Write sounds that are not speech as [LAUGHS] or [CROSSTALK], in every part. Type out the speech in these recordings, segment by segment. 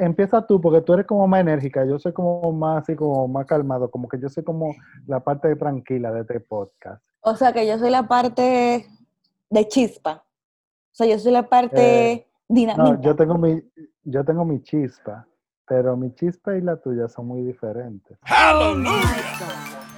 Empieza tú, porque tú eres como más enérgica, yo soy como más así, como más calmado, como que yo soy como la parte tranquila de este podcast. O sea, que yo soy la parte de chispa. O sea, yo soy la parte Eh, dinámica. No, yo tengo mi, yo tengo mi chispa, pero mi chispa y la tuya son muy diferentes.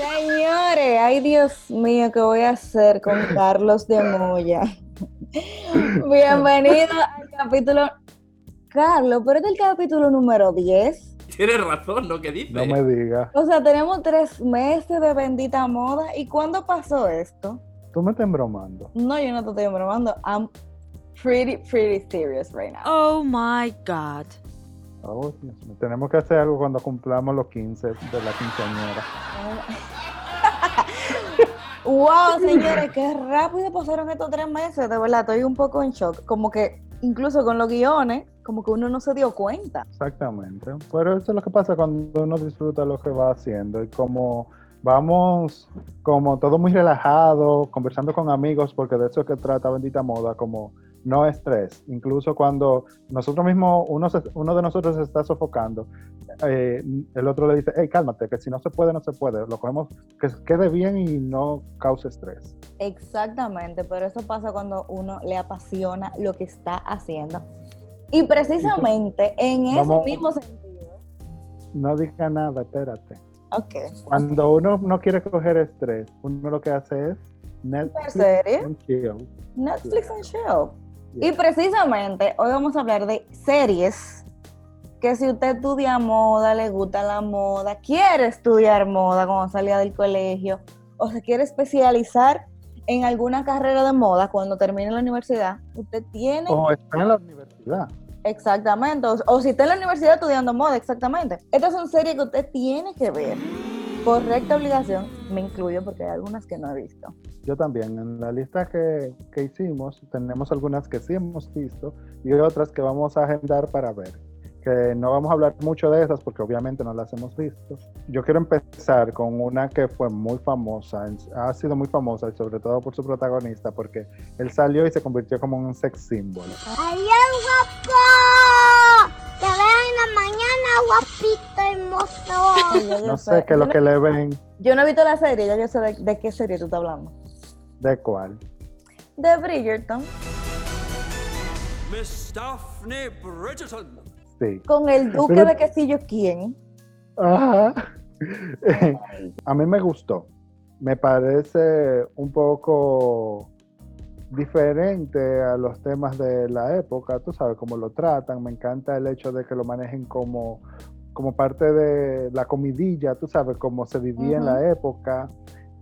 Señores, ay Dios mío, ¿qué voy a hacer con Carlos de Moya? Bienvenido al capítulo... Carlos, pero es el capítulo número 10. Tienes razón lo que dice. No me digas. O sea, tenemos tres meses de bendita moda. ¿Y cuándo pasó esto? Tú me estás bromando. No, yo no te estoy bromando. I'm pretty, pretty serious right now. Oh my god. Oh. Tenemos que hacer algo cuando cumplamos los 15 de la quinceañera. [LAUGHS] Wow, señores, qué rápido pasaron estos tres meses. De verdad, estoy un poco en shock. Como que incluso con los guiones, como que uno no se dio cuenta. Exactamente. Pero eso es lo que pasa cuando uno disfruta lo que va haciendo y como vamos como todo muy relajado, conversando con amigos, porque de eso es que trata Bendita Moda, como no estrés. Incluso cuando nosotros mismos, uno, se- uno de nosotros se está sofocando, eh, el otro le dice, hey, cálmate, que si no se puede, no se puede. Lo cogemos, que quede bien y no cause estrés. Exactamente, pero eso pasa cuando uno le apasiona lo que está haciendo. Y precisamente en ese Vamos- mismo sentido. No diga nada, espérate. Ok. Cuando uno no quiere coger estrés, uno lo que hace es Netflix serie? and chill. Netflix and chill. Y precisamente hoy vamos a hablar de series que si usted estudia moda, le gusta la moda, quiere estudiar moda cuando salía del colegio o se quiere especializar en alguna carrera de moda cuando termine la universidad, usted tiene O está en la universidad. exactamente, o, o si está en la universidad estudiando moda, exactamente. Estas son series que usted tiene que ver. Correcta obligación, me incluyo porque hay algunas que no he visto. Yo también. En la lista que, que hicimos, tenemos algunas que sí hemos visto y otras que vamos a agendar para ver. Que no vamos a hablar mucho de esas porque obviamente no las hemos visto. Yo quiero empezar con una que fue muy famosa, ha sido muy famosa y sobre todo por su protagonista porque él salió y se convirtió como en un sex símbolo. ¡Adiós, guapito hermoso. [LAUGHS] No sé qué es lo que le ven, Yo no he visto la serie, ya yo sé de, de qué serie tú estás hablando. de cuál. De Bridgerton, Miss Daphne Bridgerton. Sí. con el duque Pero- de yo quién. Ajá. [LAUGHS] A mí me gustó. Me parece un poco diferente a los temas de la época, tú sabes cómo lo tratan. Me encanta el hecho de que lo manejen como, como parte de la comidilla, tú sabes cómo se vivía en la época,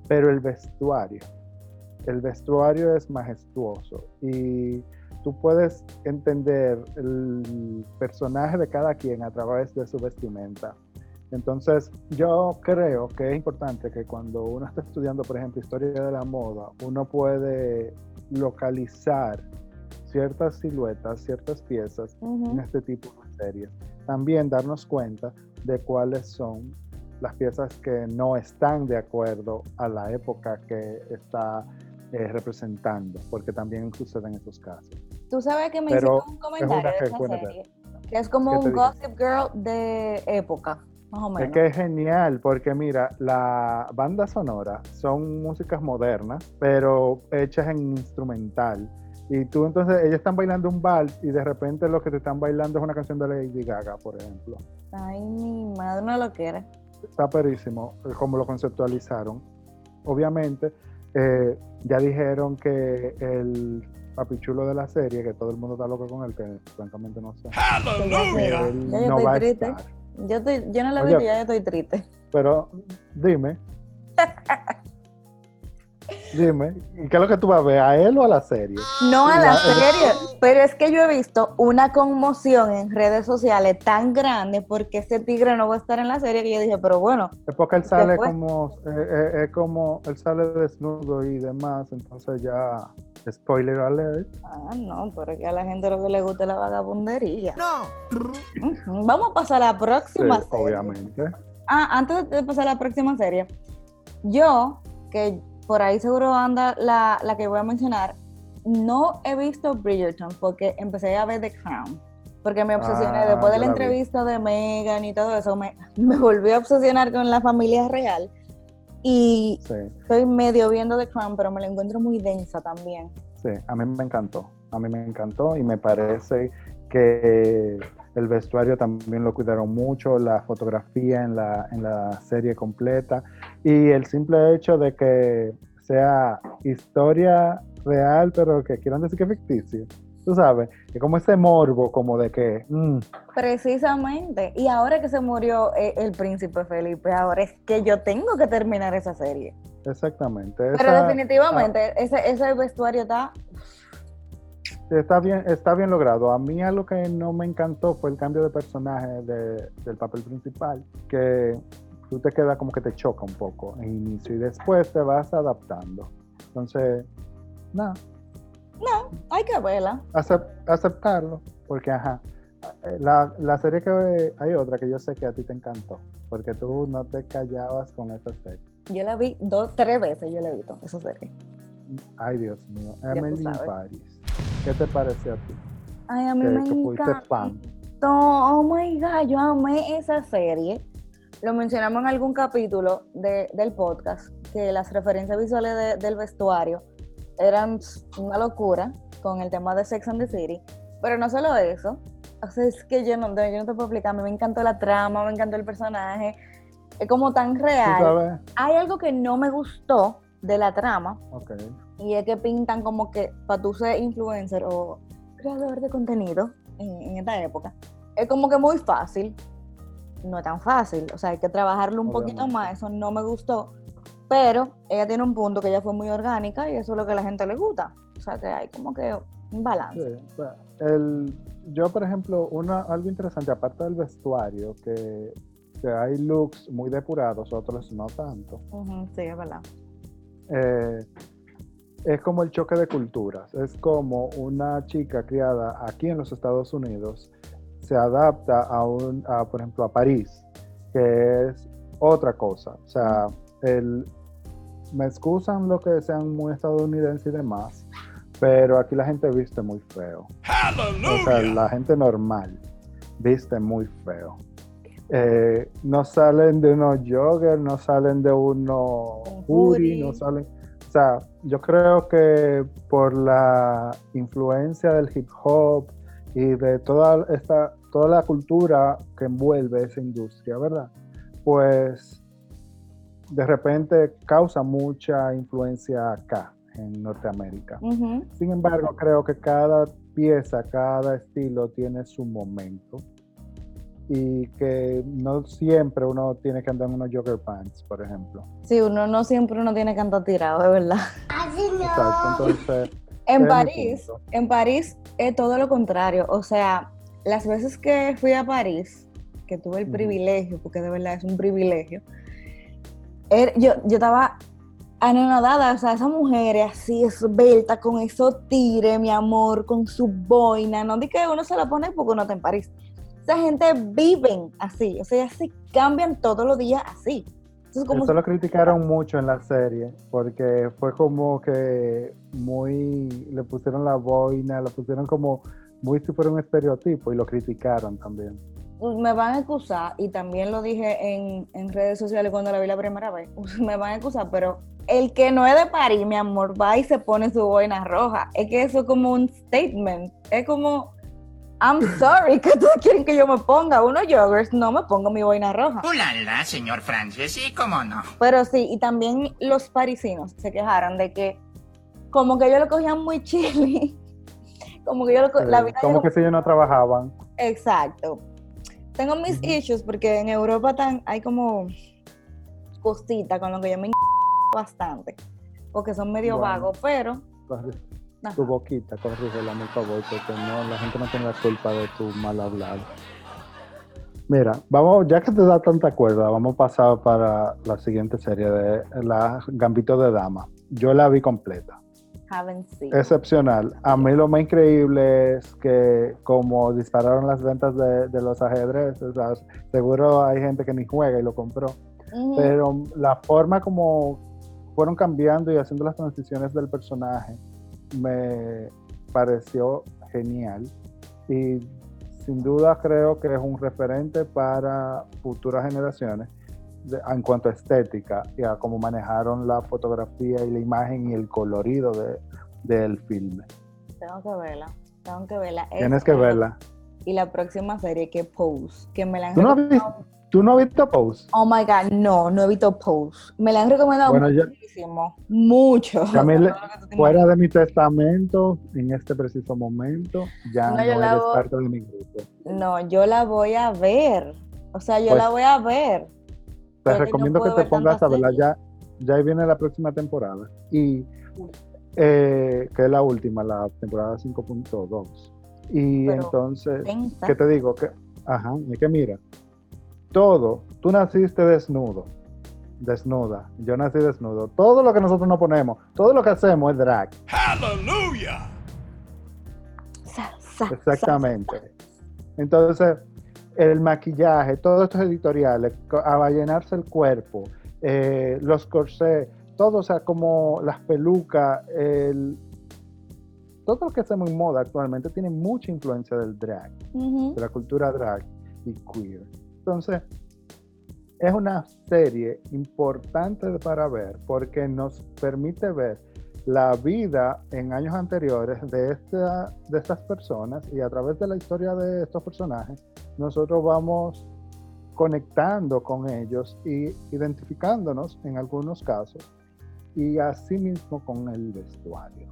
pero el vestuario. El vestuario es majestuoso y tú puedes entender el personaje de cada quien a través de su vestimenta. Entonces, yo creo que es importante que cuando uno está estudiando, por ejemplo, historia de la moda, uno puede localizar ciertas siluetas, ciertas piezas en este tipo de series. También darnos cuenta de cuáles son las piezas que no están de acuerdo a la época que está eh, representando, porque también suceden esos casos. Tú sabes que me Pero hicieron un comentario de que esa buena serie, que es como ¿Qué te un? Gossip Girl de época, más o Es que es genial porque mira, la banda sonora son músicas modernas, pero hechas en instrumental. Y tú entonces, ellos están bailando un vals y de repente lo que te están bailando es una canción de Lady Gaga, por ejemplo. Ay, mi madre no lo quiere. Está perísimo eh, como lo conceptualizaron. Obviamente, Eh, ya dijeron que el papichulo de la serie, que todo el mundo está loco con él, que francamente no sé. Que ya se va. Él Ya yo no va a estar. Yo, estoy, yo no la vi, ya estoy triste. Pero dime. dime, ¿y qué es lo que tú vas a ver? ¿A él o a la serie? No a la La- serie, pero es que yo he visto una conmoción en redes sociales tan grande porque ese tigre no va a estar en la serie que yo dije, pero bueno, Es porque él sale como, eh, eh, es como, él sale desnudo y demás, entonces ya, spoiler alert. ah, no, pero que a la gente lo que le gusta es la vagabundería. No. Vamos a pasar a la Sí, próxima serie. obviamente. Ah, antes de pasar a la próxima serie, yo, que por ahí seguro anda la, la que voy a mencionar, no he visto Bridgerton porque empecé a ver The Crown. Porque me obsesioné Ah, después de la la vi. entrevista de Meghan y todo eso, me, [LAUGHS] me volví a obsesionar con la familia real. Y Sí, estoy medio viendo The Crown, pero me la encuentro muy densa también. sí, a mí me encantó. A mí me encantó y me parece que el vestuario también lo cuidaron mucho, la fotografía en la, en la serie completa y el simple hecho de que sea historia real, pero que quieran decir que es ficticio. Tú sabes, que como ese morbo, como de que, mm, Precisamente. Y ahora que se murió eh, el príncipe Felipe, ahora es que yo tengo que terminar esa serie. exactamente. Pero definitivamente, ese, ese vestuario está Está bien, está bien logrado. A mí algo que no me encantó fue el cambio de personaje de- del papel principal, que tú te quedas como que te choca un poco en inicio y después te vas adaptando. Entonces, nada, Hay que verla. acep- aceptarlo, porque ajá, la, la serie que hay otra que yo sé que a ti te encantó, porque tú no te callabas con esa serie. Yo la vi dos, tres veces, yo la he visto, esa serie. Ay, Dios mío, Emily in. Paris. ¿Qué te pareció a ti? Ay, a mí Que, me que fan. Oh my God, yo amé esa serie. Lo mencionamos en algún capítulo de- del podcast, que las referencias visuales de- del vestuario eran una locura con el tema de Sex and the City. Pero no solo eso, o sea, es que yo no, yo no te puedo explicar, me encantó la trama, me encantó el personaje, es como tan ¿Tú real. Hay algo que no me gustó de la trama, Ok. y es que pintan como que para tú ser influencer o creador de contenido en, en esta época, es como que muy fácil. No es tan fácil, o sea, hay que trabajarlo un poquito más, eso no me gustó. Pero ella tiene un punto que ella fue muy orgánica y eso es lo que a la gente le gusta. O sea, que hay como que un balance. Sí, el, yo, por ejemplo, una, algo interesante, aparte del vestuario, que, que hay looks muy depurados, otros no tanto, Ujú, sí, es verdad. eh, es como el choque de culturas. Es como una chica criada aquí en los Estados Unidos se adapta a, un, a, por ejemplo, a París, que es otra cosa. O sea, el, me excusan lo que sean muy estadounidenses y demás, pero aquí la gente viste muy feo. O sea, la gente normal viste muy feo. Eh, no salen de unos joggers, no salen de unos Un hoodie, hoodie. no salen. O sea, yo creo que por la influencia del hip hop y de toda esta, toda la cultura que envuelve esa industria, ¿verdad? Pues de repente causa mucha influencia acá en Norteamérica. Ujú. Sin embargo, creo que cada pieza, cada estilo tiene su momento y que no siempre uno tiene que andar en unos jogger pants, por ejemplo. Sí, uno no siempre uno tiene que andar tirado, de verdad. Así no. Exacto, entonces... [LAUGHS] En París, en París es todo lo contrario. O sea, las veces que fui a París, que tuve el privilegio, porque de verdad es un privilegio, er- yo, yo estaba anonadada. O sea, esa mujer así esbelta, con esos tires, mi amor, con su boina. No di que uno se la pone porque uno está en París. Esa gente viven así. O sea, se cambian todos los días así. Entonces, como Eso lo criticaron mucho en la serie, porque fue como que muy, le pusieron la boina, lo pusieron como muy si fuera un estereotipo y lo criticaron también. Me van a excusar, y también lo dije en, en redes sociales cuando la vi la primera vez, [LAUGHS] me van a excusar, pero el que no es de París, mi amor, va y se pone su boina roja. Es que eso es como un statement. Es como, I'm sorry, [LAUGHS] que todos quieren que yo me ponga unos joggers, no me pongo mi boina roja. Ulala, señor Francis, sí, cómo no. Pero sí, y también los parisinos se quejaron de que como que ellos lo cogían muy chile. [LAUGHS] Como que yo lo co- la Eh, vida como que si ellos no trabajaban. Exacto. Tengo mis issues porque en Europa tan, hay como cositas con lo que yo me bastante. Porque son medio Bueno. vagos, pero. Tu boquita, corrígela, por favor, porque no, la gente no tiene la culpa de tu mal hablar. Mira, vamos, ya que te da tanta cuerda, vamos a pasar para la siguiente serie de la Gambito de Dama. Yo la vi completa. Haven't seen. excepcional. A mí lo más increíble es que como dispararon las ventas de, de los ajedrez, o sea, seguro hay gente que ni juega y lo compró, pero la forma como fueron cambiando y haciendo las transiciones del personaje me pareció genial y sin duda creo que es un referente para futuras generaciones de- en cuanto a estética y a cómo manejaron la fotografía y la imagen y el colorido de- del filme. Tengo que verla. Tengo que verla. Tienes que verla. Y la próxima serie que Pose, que me la han ¿Tú no, recomendado- visto, ¿Tú no has visto Pose? Oh my god, no, no he visto Pose. Me la han recomendado Bueno, yo- muchísimo. Mucho. Camila, O sea, Fuera de mi testamento, en este preciso momento, ya No, no, eres voy- parte de mi grupo. No, yo la voy a ver. O sea, yo Pues- la voy a ver. Te Pero yo no recomiendo que te pongas a verla. Ya, ya ahí viene la próxima temporada. Y eh, que es la última, la temporada 5.2. Y Pero entonces, Tensa. ¿qué te digo? Que, ajá, es que mira, todo, tú naciste desnudo, desnuda, yo nací desnudo. Todo lo que nosotros nos ponemos, todo lo que hacemos es drag. Sa- Exactamente. Entonces, el maquillaje, todos estos editoriales, co- a llenarse el cuerpo, eh, los corsés, todo, o sea, como las pelucas, el- todo lo que hacemos en moda actualmente tiene mucha influencia del drag, de la cultura drag y queer. Entonces, es una serie importante para ver porque nos permite ver la vida en años anteriores de, esta, de estas personas y a través de la historia de estos personajes, nosotros vamos conectando con ellos y identificándonos en algunos casos y asimismo con el vestuario.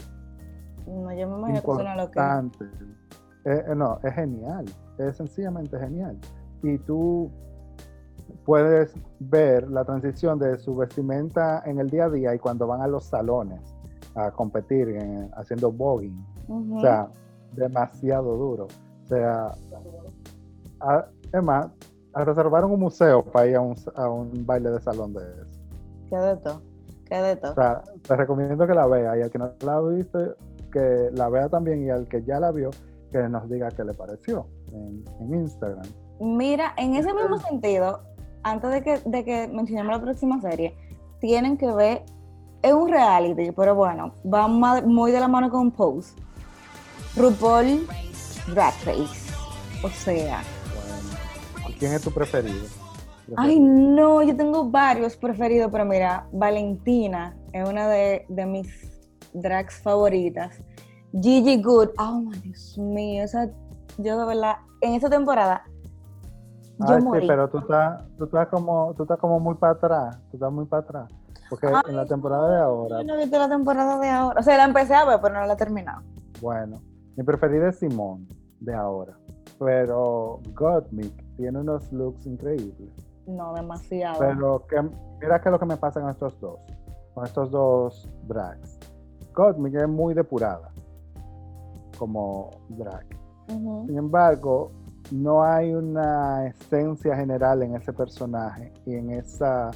No, yo me imagino que suena lo que. Importante. Eh, eh, no, es genial, es sencillamente genial. Y tú puedes ver la transición de su vestimenta en el día a día y cuando van a los salones a competir en- haciendo voguing. Ujú. O sea, demasiado duro. O sea, a- es más, a- reservaron un museo para ir a un, a un baile de salón de eso. ¿Qué de todo? ¿Qué de todo? O sea, te recomiendo que la vea y al que no la ha visto, que la vea también y al que ya la vio, que nos diga qué le pareció en, en Instagram. Mira, en ese mismo sentido, antes de que, de que mencionemos la próxima serie, tienen que ver, es un reality, pero bueno, va muy de la mano con Pose. RuPaul Drag Race. O sea, Bueno, ¿quién es tu preferido? ay no, yo tengo varios preferidos, pero mira, Valentina es una de, de mis drags favoritas. Gigi Good, oh my Dios mío, yo de verdad, en esa temporada, yo Ay, morí. sí, pero tú estás, tú estás como, tú estás como muy para atrás, tú estás muy para atrás. Porque Ay, en la temporada de ahora, Yo no he visto la temporada de ahora. O sea, la empecé a ver, pero no la he terminado. bueno, mi preferida es Simón de ahora. Pero Gottmik tiene unos looks increíbles. No, demasiado. Pero que, mira qué es lo que me pasa con estos dos, con estos dos drags. Gottmik es muy depurada como drag. Sin embargo, no hay una esencia general en ese personaje y en esa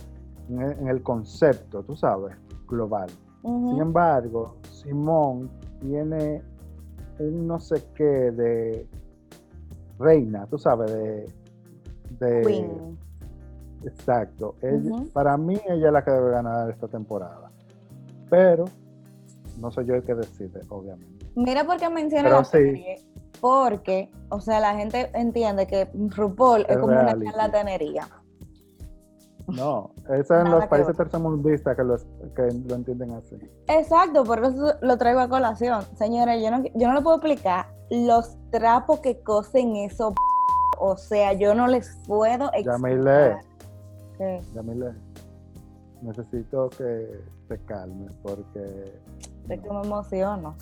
en el, concepto, tú sabes, global. Sin embargo, Simón tiene un no sé qué de reina, tú sabes, de, de Queen. exacto. Ella-. Para mí ella es la que debe ganar esta temporada. Pero no soy yo el que decide, obviamente. Mira por qué menciona Pero la sí. serie. Porque, o sea, la gente entiende que RuPaul es Es como una charlatanería. No, Eso en los países tercermundistas que, los, que lo entienden así. Exacto, por eso lo traigo a colación. Señores, yo no, yo no le puedo explicar los trapos que cosen eso. O sea, yo no les puedo Yamile. explicar. ¿Qué? Yamile, necesito que te calmes porque Es que me emociono.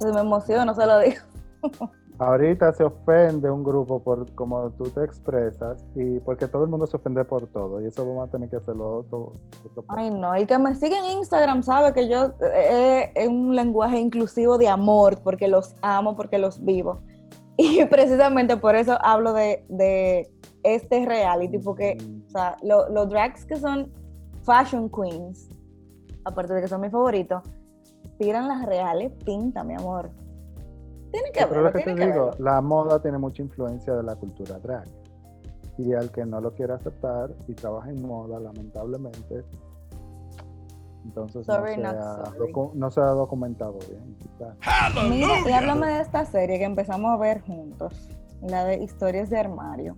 Si me emociono, se lo digo. [LAUGHS] ahorita se ofende un grupo por cómo tú te expresas y porque todo el mundo se ofende por todo y eso vamos a tener que hacerlo otro, otro Ay, no. El que me sigue en Instagram sabe que yo eh, es un lenguaje inclusivo de amor, porque los amo, porque los vivo. [LAUGHS] Y precisamente por eso hablo de, de este reality, porque o sea, lo- los drags que son fashion queens, aparte de que son mis favoritos, tiran las reales pinta, mi amor. Tiene que lo que te digo, verlo. la moda tiene mucha influencia de la cultura drag. Y al que no lo quiere aceptar y trabaja en moda, lamentablemente, entonces no, Sorry, se not ha, no se ha documentado bien. quizás. Mira, y háblame de esta serie que empezamos a ver juntos, la de historias de armario.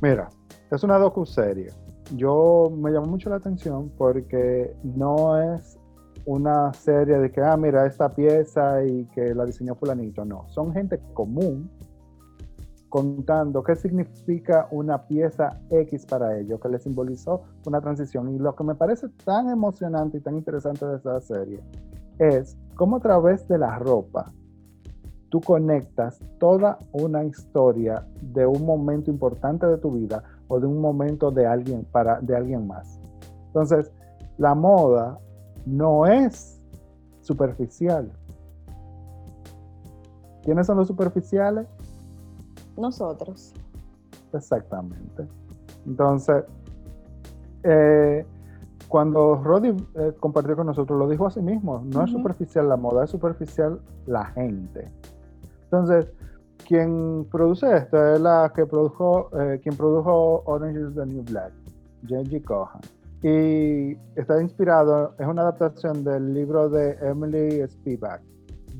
Mira, es una docuserie. Yo me llamó mucho la atención porque no es una serie de que, ah, mira, esta pieza y que la diseñó fulanito. No, son gente común contando qué significa una pieza X para ellos, que le simbolizó una transición. Y lo que me parece tan emocionante y tan interesante de esta serie es cómo a través de la ropa tú conectas toda una historia de un momento importante de tu vida o de un momento de alguien para de alguien más. Entonces, la moda no es superficial. ¿Quiénes son los superficiales? Nosotros. Exactamente. Entonces, eh, cuando Roddy eh, compartió con nosotros, lo dijo así mismo, no es superficial la moda, es superficial la gente. Entonces, quien produce esto es la que produjo, eh, quien produjo Orange is the New Black, Jenji Cohan. Y está inspirado, es una adaptación del libro de Emily Spivak.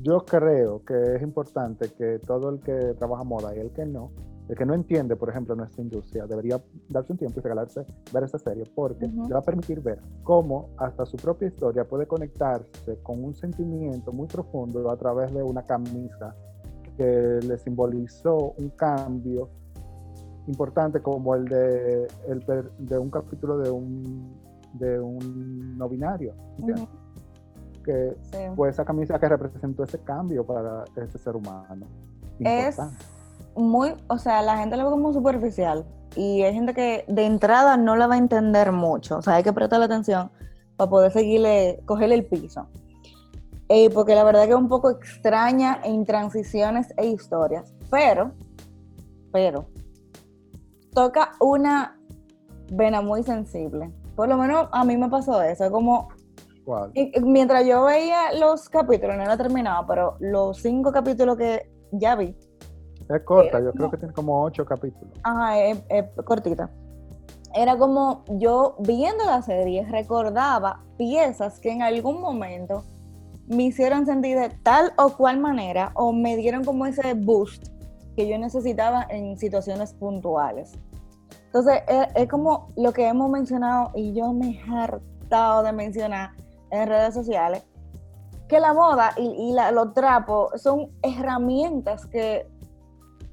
Yo creo que es importante que todo el que trabaja moda y el que no, el que no entiende, por ejemplo, nuestra industria, debería darse un tiempo y regalarse ver esta serie porque le va a permitir ver cómo hasta su propia historia puede conectarse con un sentimiento muy profundo a través de una camisa que le simbolizó un cambio importante como el de, el per- de un capítulo de un, de un no binario. Que sí. fue esa camisa que representó ese cambio para ese ser humano. es muy, o sea, la gente lo ve como superficial y hay gente que de entrada no la va a entender mucho, o sea, hay que prestarle atención para poder seguirle, cogerle el piso. Eh, porque la verdad que es un poco extraña en transiciones e historias, pero, pero, toca una vena muy sensible. Por lo menos a mí me pasó eso, es como mientras yo veía los capítulos, no lo terminaba, pero los cinco capítulos que ya vi, Es corta, Era yo creo que tiene como ocho capítulos. ajá, es, es cortita. Era como yo viendo la serie recordaba piezas que en algún momento me hicieron sentir de tal o cual manera o me dieron como ese boost que yo necesitaba en situaciones puntuales. Entonces, es, es como lo que hemos mencionado y yo me he hartado de mencionar en redes sociales, que la moda y, y la- los trapos son herramientas que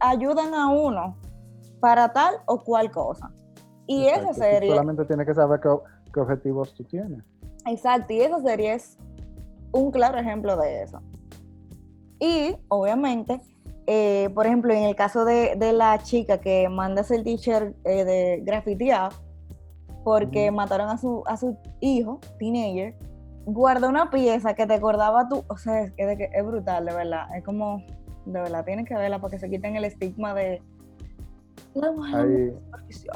ayudan a uno para tal o cual cosa. Y Exacto, esa tú serie, Solamente tienes que saber qué, qué objetivos tú tienes. exacto, y esa serie es un claro ejemplo de eso. Y obviamente, eh, por ejemplo, en el caso de, de la chica que manda ese teacher eh, de grafitear porque mataron a su, a su hijo, teenager, guarda una pieza que te acordaba tú, o sea, es, que es brutal, de verdad, es como, de verdad, tienes que verla para que se quiten el estigma de la Ahí, sí,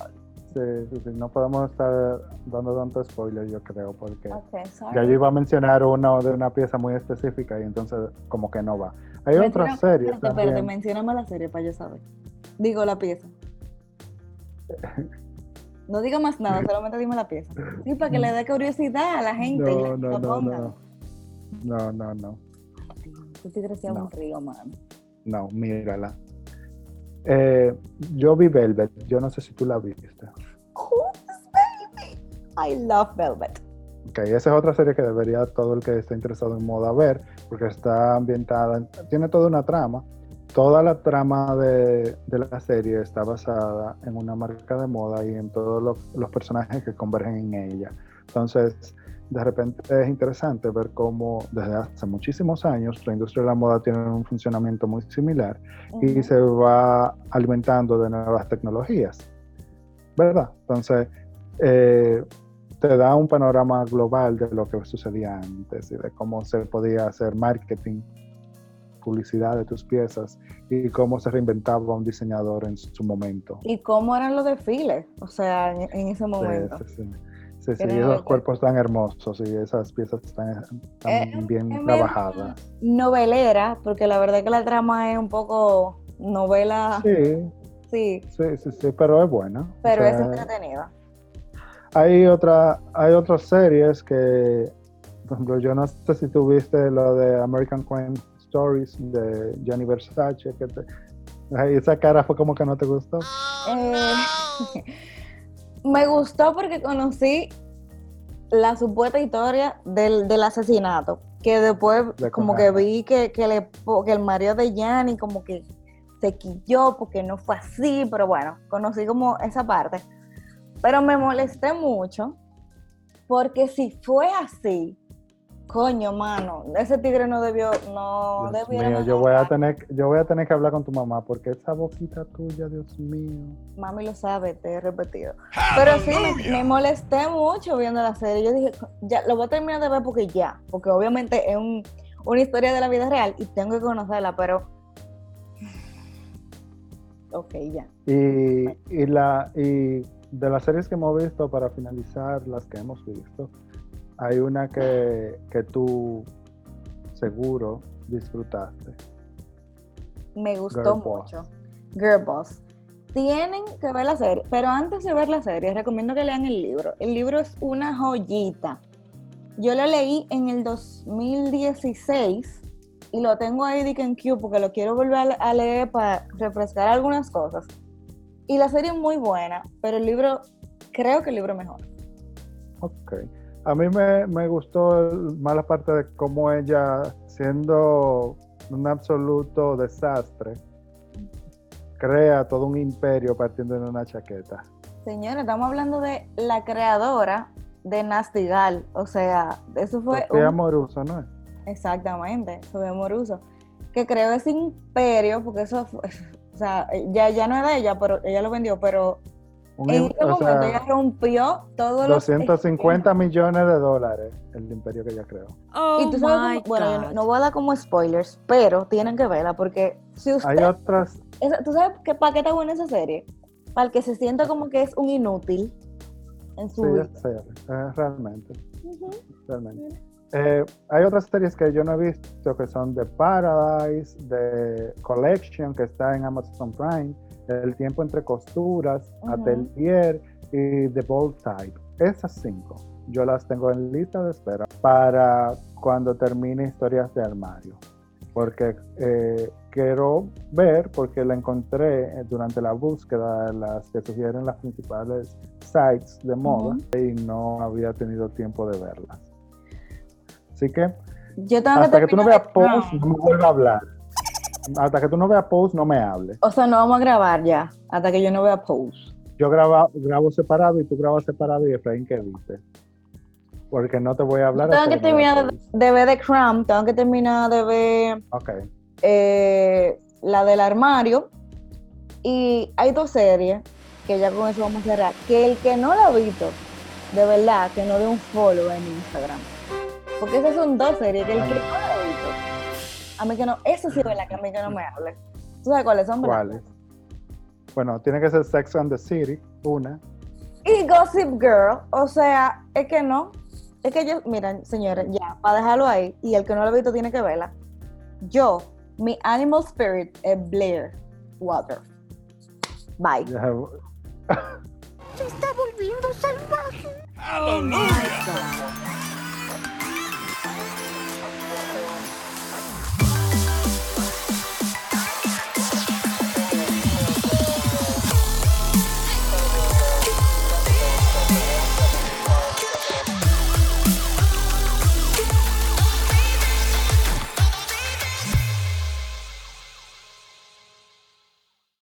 sí, sí, no podemos estar dando tanto spoiler, yo creo, porque ya yo iba a mencionar una de una pieza muy específica y entonces como que no va. Hay otras series Espérate, espérate, también. mencióname la serie para yo saber. Digo la pieza. [LAUGHS] No diga más nada, solamente dime la pieza. Sí, para que le dé curiosidad a la gente. y No, la- no, la no, pongan. no. No, no, no. Tú te crees No. aburrido, mano. No, mírala. Eh, yo vi Velvet, yo no sé si tú la viste. I love Velvet. Ok, esa es otra serie que debería todo el que esté interesado en moda ver, porque está ambientada, en- tiene toda una trama. Toda la trama de, de la serie está basada en una marca de moda y en todos los, los personajes que convergen en ella. Entonces, de repente es interesante ver cómo desde hace muchísimos años la industria de la moda tiene un funcionamiento muy similar y Ujú. se va alimentando de nuevas tecnologías, ¿verdad? Entonces, eh, te da un panorama global de lo que sucedía antes y de cómo se podía hacer marketing, publicidad de tus piezas y cómo se reinventaba un diseñador en su momento. ¿Y cómo eran los desfiles? O sea, en, en ese momento. sí, sí. Sí, sí, esos cuerpos tan hermosos y esas piezas tan, tan Eh, bien es trabajadas. Novelera, porque la verdad que la trama es un poco novela, sí, Sí, sí, sí, sí, pero es buena. O pero es entretenida. Hay otra, hay otras series que, por ejemplo, yo no sé si tú viste lo de American Crime Stories de Gianni Versace, que te, esa cara fue como que no te gustó. Eh, [LAUGHS] me gustó porque conocí la supuesta historia del, del asesinato, que después De como que vi que, que, le, po- que el marido de Gianni como que se quilló porque no fue así, pero bueno, conocí como esa parte. Pero me molesté mucho porque si fue así, coño, mano, ese tigre no debió, no Dios debiera mío, yo voy a tener, yo voy a tener que hablar con tu mamá porque esa boquita tuya, Dios mío. Mami lo sabe, te he repetido. Pero sí, me, me molesté mucho viendo la serie. Yo dije, ya, lo voy a terminar de ver porque ya, porque obviamente es un- una historia de la vida real y tengo que conocerla, pero... [SIGHS] Ok, ya. Y, y la, y de las series que hemos visto, para finalizar, las que hemos visto, hay una que, que tú seguro disfrutaste. Me gustó Girl Boss. mucho. Girl Boss. Tienen que ver la serie, pero antes de ver la serie, recomiendo que lean el libro. El libro es una joyita. Yo lo leí en el 2016 y lo tengo ahí en Q porque lo quiero volver a leer para refrescar algunas cosas. Y la serie es muy buena, pero el libro, creo que el libro es mejor. Ok. A mí me, me gustó el- más la parte de cómo ella, siendo un absoluto desastre, crea todo un imperio partiendo de una chaqueta. Señora, estamos hablando de la creadora de Nasty Gal. O sea, eso fue Sofía un Moruso, ¿no? Exactamente, Sofía Moruso, que creó ese imperio, porque eso, fue- sea, ya, ya no es de ella, pero ella lo vendió, pero Un en im- ese momento sea, ella rompió todos los 250 millones de dólares el imperio que ella creó. esquemas. Y tú sabes, cómo- bueno, yo no, no voy a dar como spoilers, pero tienen que verla, porque si usted, Hay otras, esa- ¿tú sabes qué, para qué está buena esa serie? Para el que se sienta como que es un inútil en su sí, vida. es serio, eh, realmente. Eh, hay otras series que yo no he visto que son de Paradise, de Collection, que está en Amazon Prime, El tiempo entre costuras. Atelier y The Bold Type. Esas cinco yo las tengo en lista de espera para cuando termine Historias de Armario. Porque eh, quiero ver, porque la encontré durante la búsqueda de las que sugieren las principales sites de moda y no había tenido tiempo de verlas. Así que Yo tengo hasta que tú no veas de- post, no me vuelvas a hablar. Hasta que tú no veas post, no me hables. O sea, no vamos a grabar ya, hasta que yo no vea post. Yo graba, grabo separado y tú grabas separado y Efraín que dice. Porque no te voy a hablar. Tengo hasta que no terminar de, ver The Crown, tengo que terminar de ver eh, la del armario. Y hay dos series que ya con eso vamos a cerrar. Que el que no la ha visto, de verdad, que no dé un follow en Instagram. Porque esas son dos series que el que no la ha visto, a mí que no, eso sí es verdad que a mí que no me hable. ¿Tú sabes cuáles son? ¿Cuáles? Bueno, tiene que ser Sex and the City, una. Y Gossip Girl, o sea, es que no. Es que yo, miren, señores, ya, para dejarlo ahí, y el que no lo ha visto tiene que verla. Yo, mi animal spirit es Blair Water. Bye. Se está volviendo salvaje.